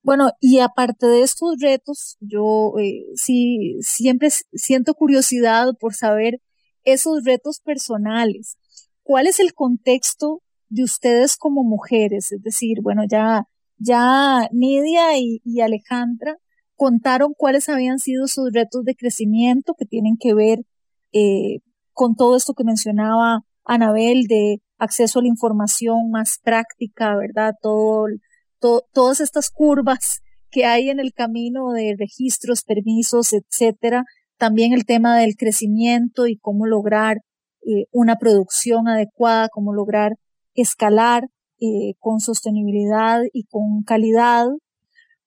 Bueno, y aparte de estos retos, yo eh, sí siempre siento curiosidad por saber esos retos personales. ¿Cuál es el contexto de ustedes como mujeres? Es decir, bueno, ya, ya Nidia y, Alejandra contaron cuáles habían sido sus retos de crecimiento que tienen que ver eh, con todo esto que mencionaba Anabel de acceso a la información más práctica, ¿verdad? Todo, todas estas curvas que hay en el camino de registros, permisos, etcétera. También el tema del crecimiento y cómo lograr eh, una producción adecuada, cómo lograr escalar eh, con sostenibilidad y con calidad.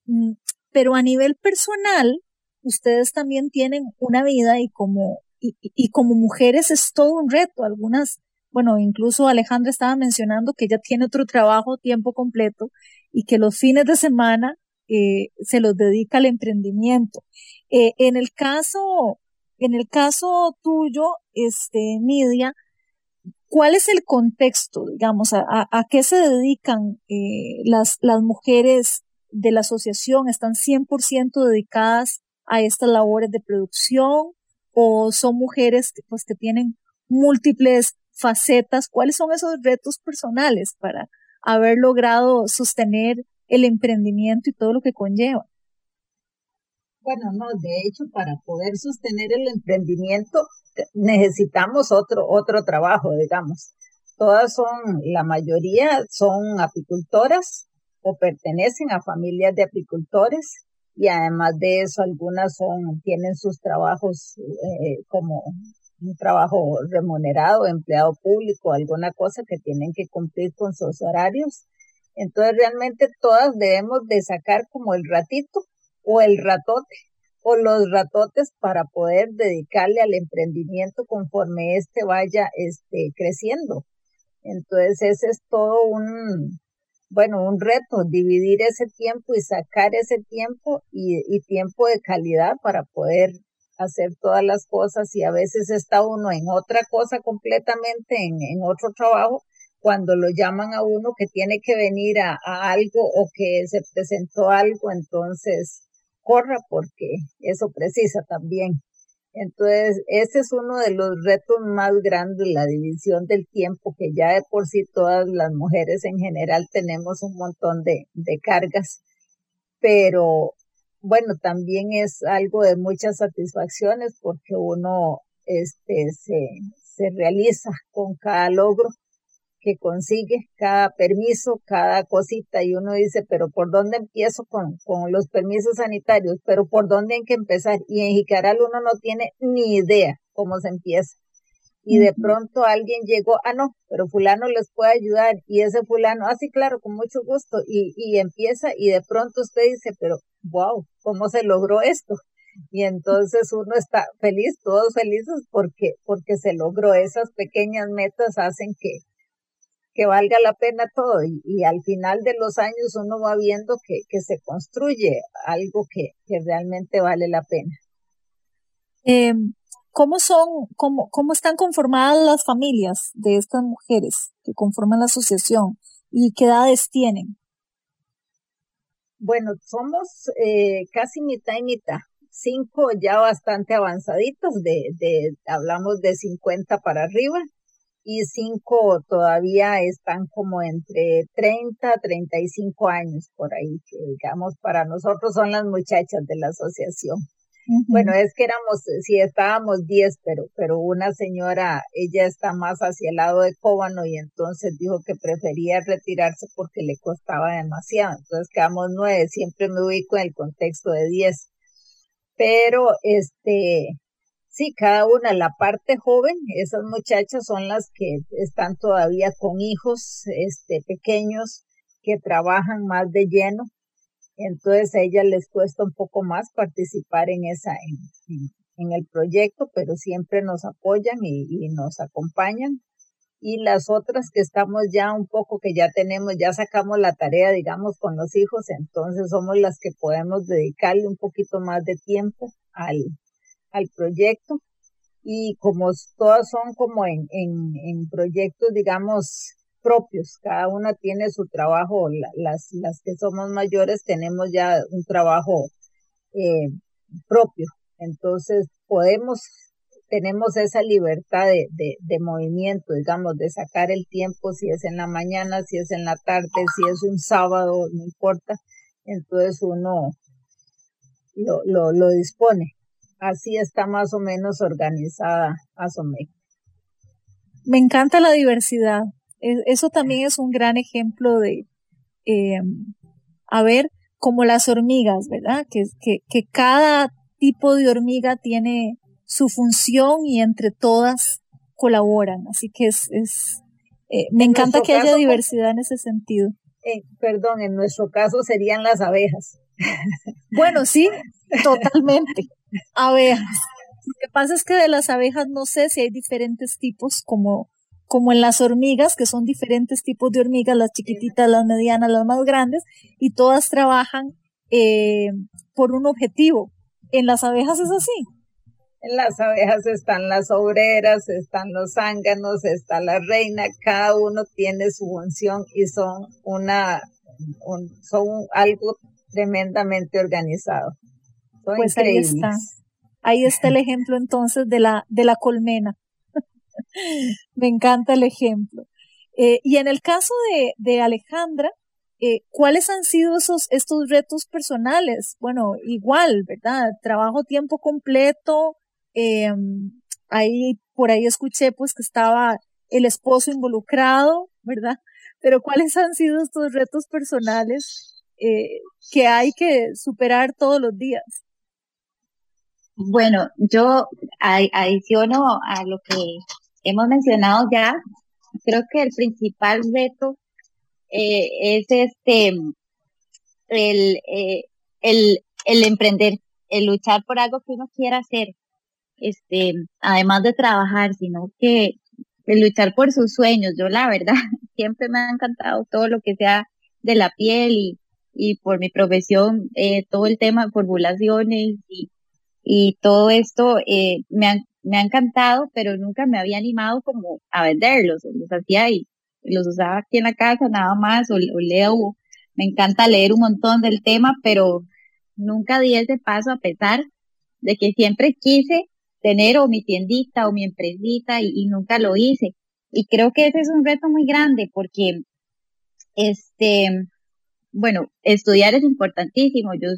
Mm, pero a nivel personal, ustedes también tienen una vida y como, y, y como mujeres es todo un reto. Algunas bueno, incluso Alejandra estaba mencionando que ella tiene otro trabajo tiempo completo y que los fines de semana eh, se los dedica al emprendimiento. Eh, en el caso, en el caso tuyo, este, Nidia, ¿cuál es el contexto, digamos, a, a, qué se dedican eh, las, las mujeres de la asociación? ¿Están 100% dedicadas a estas labores de producción o son mujeres pues, que tienen múltiples facetas? ¿Cuáles son esos retos personales para haber logrado sostener el emprendimiento y todo lo que conlleva? Bueno, no, de hecho, para poder sostener el emprendimiento necesitamos otro, otro trabajo, digamos. Todas son, la mayoría son apicultoras o pertenecen a familias de apicultores y además de eso algunas son, tienen sus trabajos eh, como un trabajo remunerado, empleado público, alguna cosa que tienen que cumplir con sus horarios. Entonces realmente todas debemos de sacar como el ratito o el ratote o los ratotes para poder dedicarle al emprendimiento conforme éste vaya este, creciendo. Entonces ese es todo un, bueno, un reto, dividir ese tiempo y sacar ese tiempo y, y tiempo de calidad para poder hacer todas las cosas y a veces está uno en otra cosa completamente, en, en otro trabajo, cuando lo llaman a uno que tiene que venir a, a algo o que se presentó algo, entonces corra porque eso precisa también. Entonces, ese es uno de los retos más grandes, la división del tiempo, que ya de por sí todas las mujeres en general tenemos un montón de, de cargas, pero bueno, también es algo de muchas satisfacciones porque uno este, se, se realiza con cada logro que consigue, cada permiso, cada cosita, y uno dice, pero ¿por dónde empiezo con, con los permisos sanitarios? Pero ¿por dónde hay que empezar? Y en Jicaral uno no tiene ni idea cómo se empieza. Y de pronto alguien llegó, ah, no, pero fulano les puede ayudar, y ese fulano, ah, sí, claro, con mucho gusto, y, y empieza, y de pronto usted dice, pero, wow, ¿cómo se logró esto? y entonces uno está feliz, todos felices porque porque se logró esas pequeñas metas hacen que que valga la pena todo y, al final de los años uno va viendo que, que se construye algo que, que, realmente vale la pena. Eh, ¿Cómo son, cómo, cómo están conformadas las familias de estas mujeres que conforman la asociación y qué edades tienen? Bueno, somos eh, casi mitad y mitad. Cinco ya bastante avanzaditos, de, de, hablamos de 50 para arriba, y cinco todavía están como entre 30 a 35 años por ahí, que digamos para nosotros son las muchachas de la asociación. Bueno, es que éramos, sí estábamos 10, pero, pero una señora, ella está más hacia el lado de Cóbano y entonces dijo que prefería retirarse porque le costaba demasiado. Entonces quedamos nueve, siempre me ubico en el contexto de 10. Pero este, Sí, cada una, la parte joven, esas muchachas son las que están todavía con hijos este, pequeños que trabajan más de lleno. Entonces a ellas les cuesta un poco más participar en esa, en, en, el proyecto, pero siempre nos apoyan y, y nos acompañan. Y las otras que estamos ya un poco, que ya tenemos, ya sacamos la tarea, digamos, con los hijos, entonces somos las que podemos dedicarle un poquito más de tiempo al, al proyecto. Y como todas son como en, en, en proyectos, digamos, propios, cada una tiene su trabajo, las, las que somos mayores tenemos ya un trabajo eh, propio, entonces podemos, tenemos esa libertad de, de, de movimiento, digamos, de sacar el tiempo, si es en la mañana, si es en la tarde, si es un sábado, no importa, entonces uno lo, lo, lo dispone así está más o menos organizada ASOMEC. Me encanta la diversidad. Eso también es un gran ejemplo de, eh, a ver, como las hormigas, ¿verdad? Que, que, que cada tipo de hormiga tiene su función y entre todas colaboran. Así que es, es eh, me encanta que haya diversidad en ese sentido. Eh, perdón, en nuestro caso serían las abejas. Bueno, sí, totalmente. [LAUGHS] Abejas. Lo que pasa es que de las abejas no sé si hay diferentes tipos, como, como en las hormigas, que son diferentes tipos de hormigas, las chiquititas, las medianas, las más grandes, y todas trabajan eh, por un objetivo. ¿En las abejas es así? En las abejas están las obreras, están los zánganos, está la reina, cada uno tiene su función y son una, son algo tremendamente organizado. Pues ahí está. Ahí está el [LAUGHS] ejemplo entonces de la, de la colmena. [LAUGHS] Me encanta el ejemplo. Eh, y en el caso de, de Alejandra, eh, ¿cuáles han sido esos, estos retos personales? Bueno, igual, ¿verdad? Trabajo tiempo completo, eh, ahí, por ahí escuché pues que estaba el esposo involucrado, ¿verdad? Pero ¿cuáles han sido estos retos personales eh, que hay que superar todos los días? Bueno, yo adiciono a lo que hemos mencionado ya, creo que el principal reto eh, es este, el, eh, el, el emprender, el luchar por algo que uno quiera hacer, este, además de trabajar, sino que el luchar por sus sueños. Yo la verdad [LAUGHS] siempre me ha encantado todo lo que sea de la piel y, y por mi profesión, eh, todo el tema de formulaciones y, y todo esto eh, me, ha, me ha encantado, pero nunca me había animado como a venderlos. Los hacía y los usaba aquí en la casa nada más o, o leo. Me encanta leer un montón del tema, pero nunca di ese paso a pesar de que siempre quise tener o mi tiendita o mi empresita y, nunca lo hice. Y creo que ese es un reto muy grande porque, este, bueno, estudiar es importantísimo. Yo,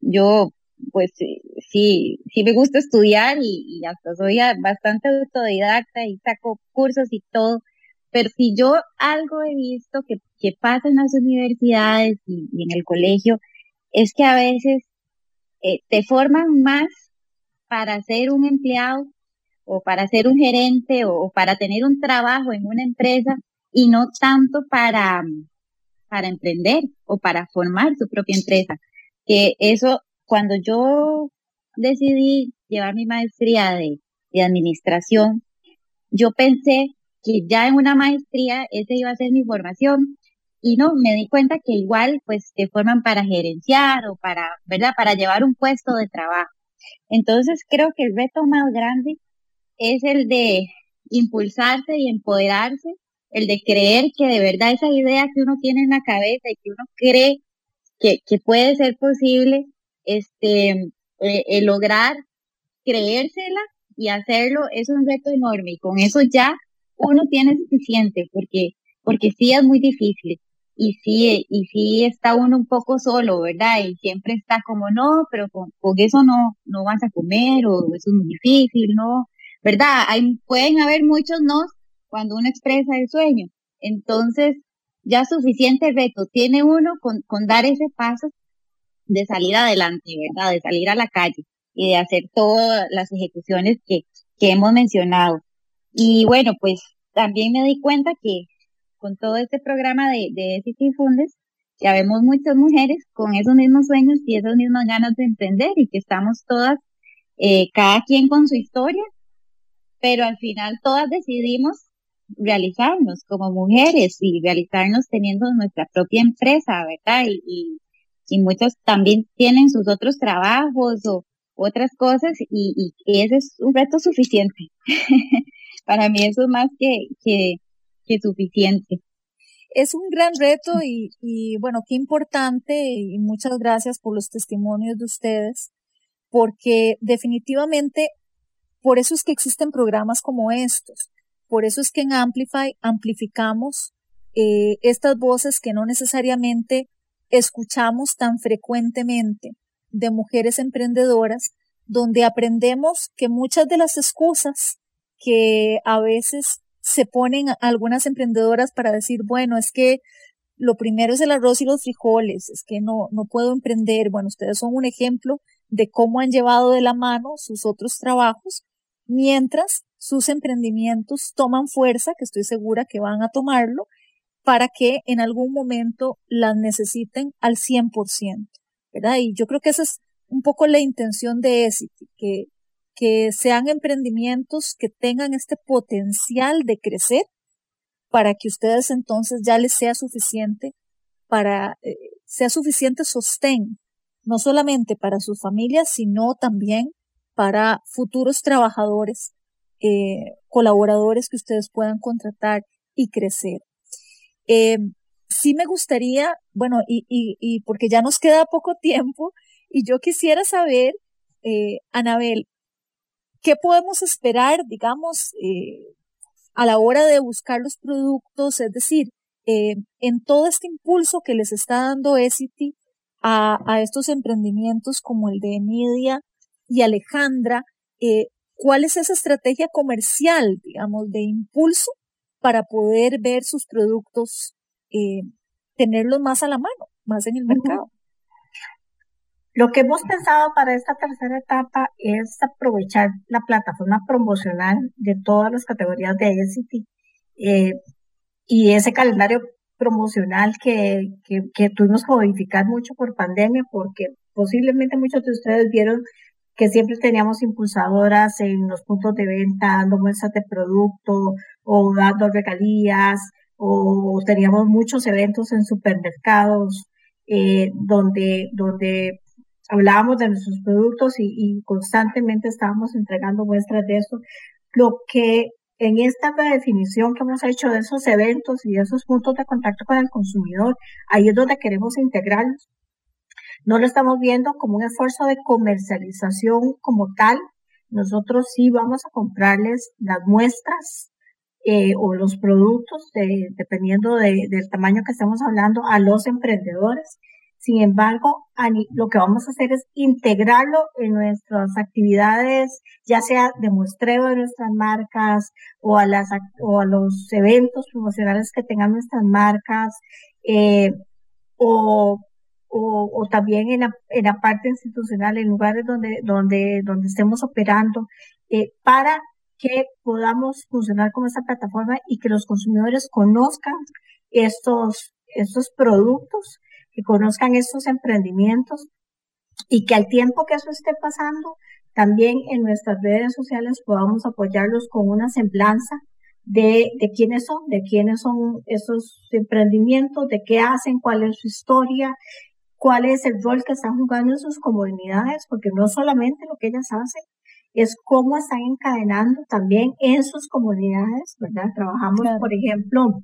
yo, pues sí, sí me gusta estudiar y, hasta soy bastante autodidacta y saco cursos y todo. Pero si yo algo he visto que, que pasa en las universidades y, en el colegio, es que a veces eh, te forman más para ser un empleado o para ser un gerente o para tener un trabajo en una empresa y no tanto para, para emprender o para formar su propia empresa. Que eso, cuando yo decidí llevar mi maestría de, de administración, yo pensé que ya en una maestría esa iba a ser mi formación y no, me di cuenta que igual pues te forman para gerenciar o para, ¿verdad? Para llevar un puesto de trabajo. Entonces creo que el reto más grande es el de impulsarse y empoderarse, el de creer que de verdad esa idea que uno tiene en la cabeza y que uno cree que, que puede ser posible, este, eh, el lograr creérsela y hacerlo es un reto enorme y con eso ya uno tiene suficiente porque porque sí es muy difícil y sí, y sí está uno un poco solo, ¿verdad? Y siempre está como, no, pero con, eso no, no vas a comer o eso es muy difícil, ¿no? ¿Verdad? Hay, pueden haber muchos no cuando uno expresa el sueño. Entonces, ya suficiente reto tiene uno con, con dar ese paso de salir adelante, ¿verdad? De salir a la calle y de hacer todas las ejecuciones que, que hemos mencionado. Y bueno, pues también me di cuenta que con todo este programa de, de Fundes, ya vemos muchas mujeres con esos mismos sueños y esas mismas ganas de emprender y que estamos todas, eh, cada quien con su historia, pero al final todas decidimos realizarnos como mujeres y realizarnos teniendo nuestra propia empresa, ¿verdad? Y, y, muchas también tienen sus otros trabajos o otras cosas y, y ese es un reto suficiente. [LAUGHS] Para mí eso es más que, que, suficiente. Es un gran reto y, y bueno, qué importante y muchas gracias por los testimonios de ustedes, porque definitivamente por eso es que existen programas como estos. Por eso es que en Amplify amplificamos eh, estas voces que no necesariamente escuchamos tan frecuentemente de mujeres emprendedoras, donde aprendemos que muchas de las excusas que a veces se ponen algunas emprendedoras para decir, bueno, es que lo primero es el arroz y los frijoles, es que no, no puedo emprender. Bueno, ustedes son un ejemplo de cómo han llevado de la mano sus otros trabajos, mientras sus emprendimientos toman fuerza, que estoy segura que van a tomarlo, para que en algún momento las necesiten al 100%, ¿verdad? Y yo creo que esa es un poco la intención de ESITI, que que sean emprendimientos que tengan este potencial de crecer para que ustedes entonces ya les sea suficiente para, eh, sea suficiente sostén no solamente para sus familias, sino también para futuros trabajadores, eh, colaboradores que ustedes puedan contratar y crecer. Eh, sí me gustaría, bueno, y, y, y, porque ya nos queda poco tiempo, y yo quisiera saber, eh, Anabel, ¿qué podemos esperar, digamos, eh, a la hora de buscar los productos? Es decir, eh, en todo este impulso que les está dando Essity a, a, estos emprendimientos como el de Nidia y Alejandra, eh, ¿cuál es esa estrategia comercial, digamos, de impulso para poder ver sus productos, eh, tenerlos más a la mano, más en el mercado? Lo que hemos pensado para esta tercera etapa es aprovechar la plataforma promocional de todas las categorías de Essity eh, y ese calendario promocional que, que, que, tuvimos que modificar mucho por pandemia, porque posiblemente muchos de ustedes vieron que siempre teníamos impulsadoras en los puntos de venta, dando muestras de producto o dando regalías, o teníamos muchos eventos en supermercados eh, donde, donde hablábamos de nuestros productos y, y, constantemente estábamos entregando muestras de eso. Lo que en esta redefinición que hemos hecho de esos eventos y de esos puntos de contacto con el consumidor, ahí es donde queremos integrarlos. No lo estamos viendo como un esfuerzo de comercialización como tal. Nosotros sí vamos a comprarles las muestras eh, o los productos, de, dependiendo de, del tamaño que estamos hablando, a los emprendedores. Sin embargo, lo que vamos a hacer es integrarlo en nuestras actividades, ya sea de muestreo de nuestras marcas o a, las, o a los eventos promocionales que tengan nuestras marcas, eh, o, o, o, también en la, en la parte institucional, en lugares donde, donde, donde estemos operando, eh, para que podamos funcionar como esta plataforma y que los consumidores conozcan estos, estos productos que conozcan estos emprendimientos y que al tiempo que eso esté pasando, también en nuestras redes sociales podamos apoyarlos con una semblanza de, de quiénes son, de quiénes son esos emprendimientos, de qué hacen, cuál es su historia, cuál es el rol que están jugando en sus comunidades, porque no solamente lo que ellas hacen, es cómo están encadenando también en sus comunidades, ¿verdad? Trabajamos, por ejemplo,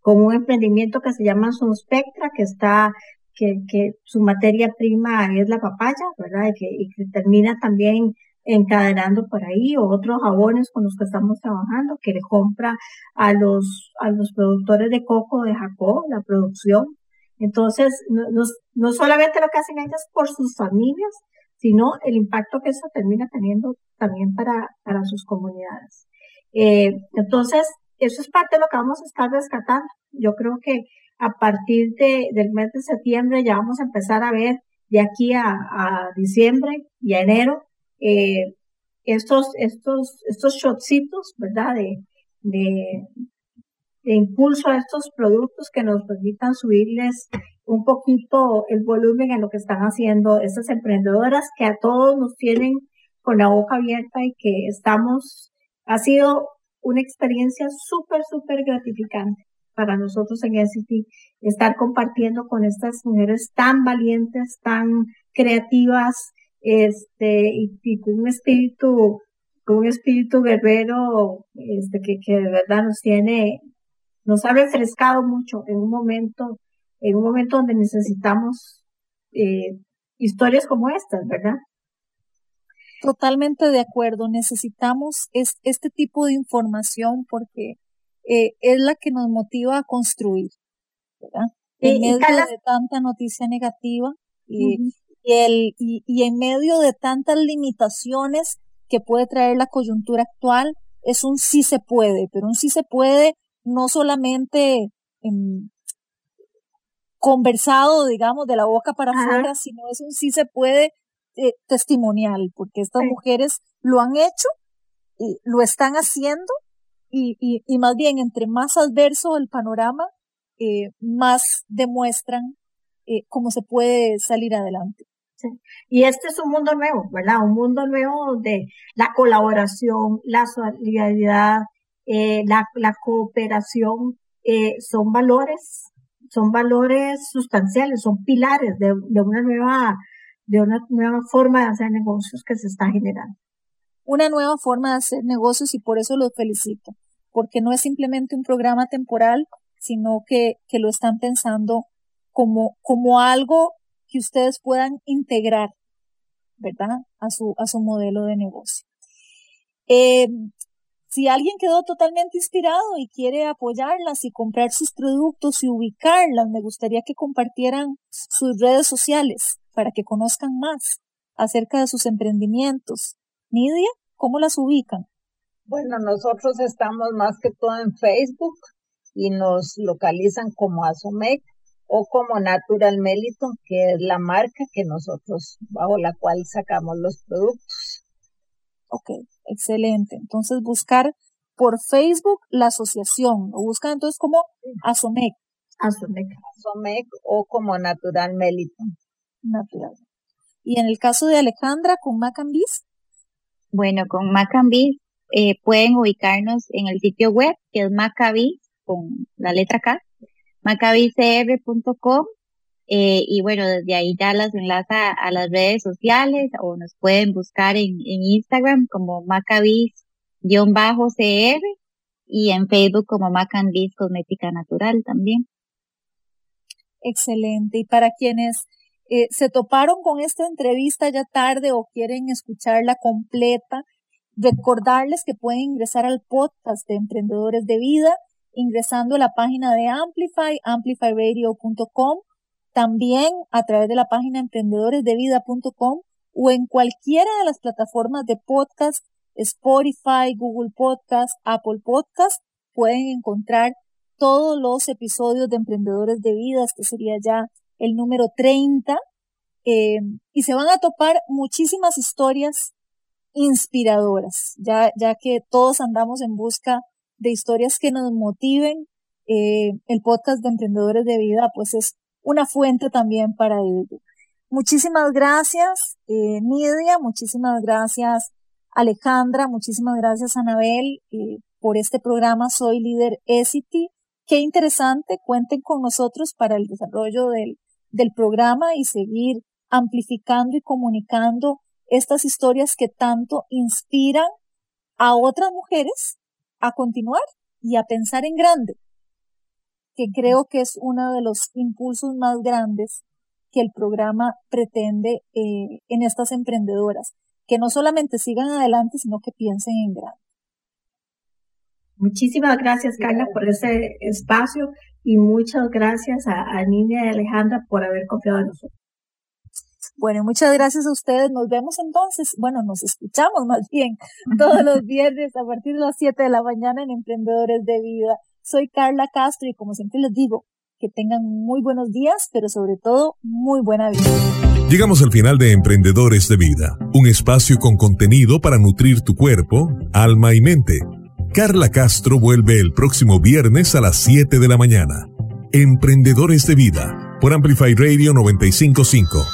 con un emprendimiento que se llama Sunspectra, que está, que, que su materia prima es la papaya, ¿verdad? Y que, y que termina también encadenando por ahí, o otros jabones con los que estamos trabajando, que le compra a los, a los productores de coco de Jacob, la producción. Entonces, no, no, no solamente lo que hacen ellas por sus familias, sino el impacto que eso termina teniendo también para, para sus comunidades. Eh, entonces, eso es parte de lo que vamos a estar rescatando. Yo creo que a partir de, del mes de septiembre ya vamos a empezar a ver de aquí a, a diciembre y a enero eh, estos, estos, estos shotcitos, ¿verdad? De, de, de impulso a estos productos que nos permitan subirles un poquito el volumen en lo que están haciendo estas emprendedoras que a todos nos tienen con la boca abierta y que estamos, ha sido una experiencia súper, súper gratificante para nosotros en SCT, estar compartiendo con estas mujeres tan valientes, tan creativas, este, y, con un espíritu, con un espíritu guerrero, este, que, que de verdad nos tiene, nos ha refrescado mucho en un momento, en un momento donde necesitamos eh, historias como estas, ¿verdad? Totalmente de acuerdo. Necesitamos es, este tipo de información porque eh, es la que nos motiva a construir, ¿verdad? En medio de tanta noticia negativa y, y el, y, y, en medio de tantas limitaciones que puede traer la coyuntura actual, es un sí se puede, pero un sí se puede no solamente en, conversado, digamos, de la boca para afuera, sino es un sí se puede eh, testimonial, porque estas mujeres lo han hecho, y lo están haciendo, y, y, y, más bien entre más adverso el panorama, eh, más demuestran eh, cómo se puede salir adelante. Sí. Y este es un mundo nuevo, ¿verdad? Un mundo nuevo de la colaboración, la solidaridad, eh, la, la cooperación, eh, son valores son valores sustanciales, son pilares de, una nueva, de una nueva forma de hacer negocios que se está generando. Una nueva forma de hacer negocios y por eso los felicito, porque no es simplemente un programa temporal, sino que, que lo están pensando como, como algo que ustedes puedan integrar, ¿verdad? A su, a su modelo de negocio. Eh, si alguien quedó totalmente inspirado y quiere apoyarlas y comprar sus productos y ubicarlas, me gustaría que compartieran sus redes sociales para que conozcan más acerca de sus emprendimientos. Nidia, ¿cómo las ubican? Bueno, nosotros estamos más que todo en Facebook y nos localizan como Asomec o como Natural Meliton, que es la marca que nosotros, bajo la cual sacamos los productos. Ok, excelente. Entonces buscar por Facebook la asociación, o buscan entonces como ASOMEC. ASOMEC. ASOMEC o como Natural Meliton. Natural. Y en el caso de Alejandra con Macambis. Bueno, con Macambis eh, pueden ubicarnos en el sitio web que es Macabis con la letra K, macabicr.com eh, y bueno, desde ahí ya las enlaza a las redes sociales o nos pueden buscar en, en Instagram como macabis-cr y en Facebook como Macandis Cosmética Natural también. Excelente. Y para quienes eh, se toparon con esta entrevista ya tarde o quieren escucharla completa, recordarles que pueden ingresar al podcast de Emprendedores de Vida ingresando a la página de Amplify, amplifyradio.com también a través de la página emprendedoresdevida.com o en cualquiera de las plataformas de podcast, Spotify, Google Podcast, Apple Podcast, pueden encontrar todos los episodios de Emprendedores de Vida, este sería ya el número 30, eh, y se van a topar muchísimas historias inspiradoras, ya, ya que todos andamos en busca de historias que nos motiven. Eh, el podcast de Emprendedores de Vida, pues es una fuente también para ello. Muchísimas gracias, eh, Nidia, muchísimas gracias, Alejandra, muchísimas gracias, Anabel, eh, por este programa Soy Líder Esity. Qué interesante, cuenten con nosotros para el desarrollo del, del programa y seguir amplificando y comunicando estas historias que tanto inspiran a otras mujeres a continuar y a pensar en grande que creo que es uno de los impulsos más grandes que el programa pretende eh, en estas emprendedoras, que no solamente sigan adelante, sino que piensen en grande. Muchísimas gracias, Carla, por ese espacio y muchas gracias a, a Niña y Alejandra por haber confiado en nosotros. Bueno, muchas gracias a ustedes. Nos vemos entonces, bueno, nos escuchamos más bien [LAUGHS] todos los [LAUGHS] viernes a partir de las 7 de la mañana en Emprendedores de Vida. Soy Carla Castro y como siempre les digo, que tengan muy buenos días, pero sobre todo muy buena vida. Llegamos al final de Emprendedores de Vida, un espacio con contenido para nutrir tu cuerpo, alma y mente. Carla Castro vuelve el próximo viernes a las 7 de la mañana. Emprendedores de Vida, por Amplify Radio 955.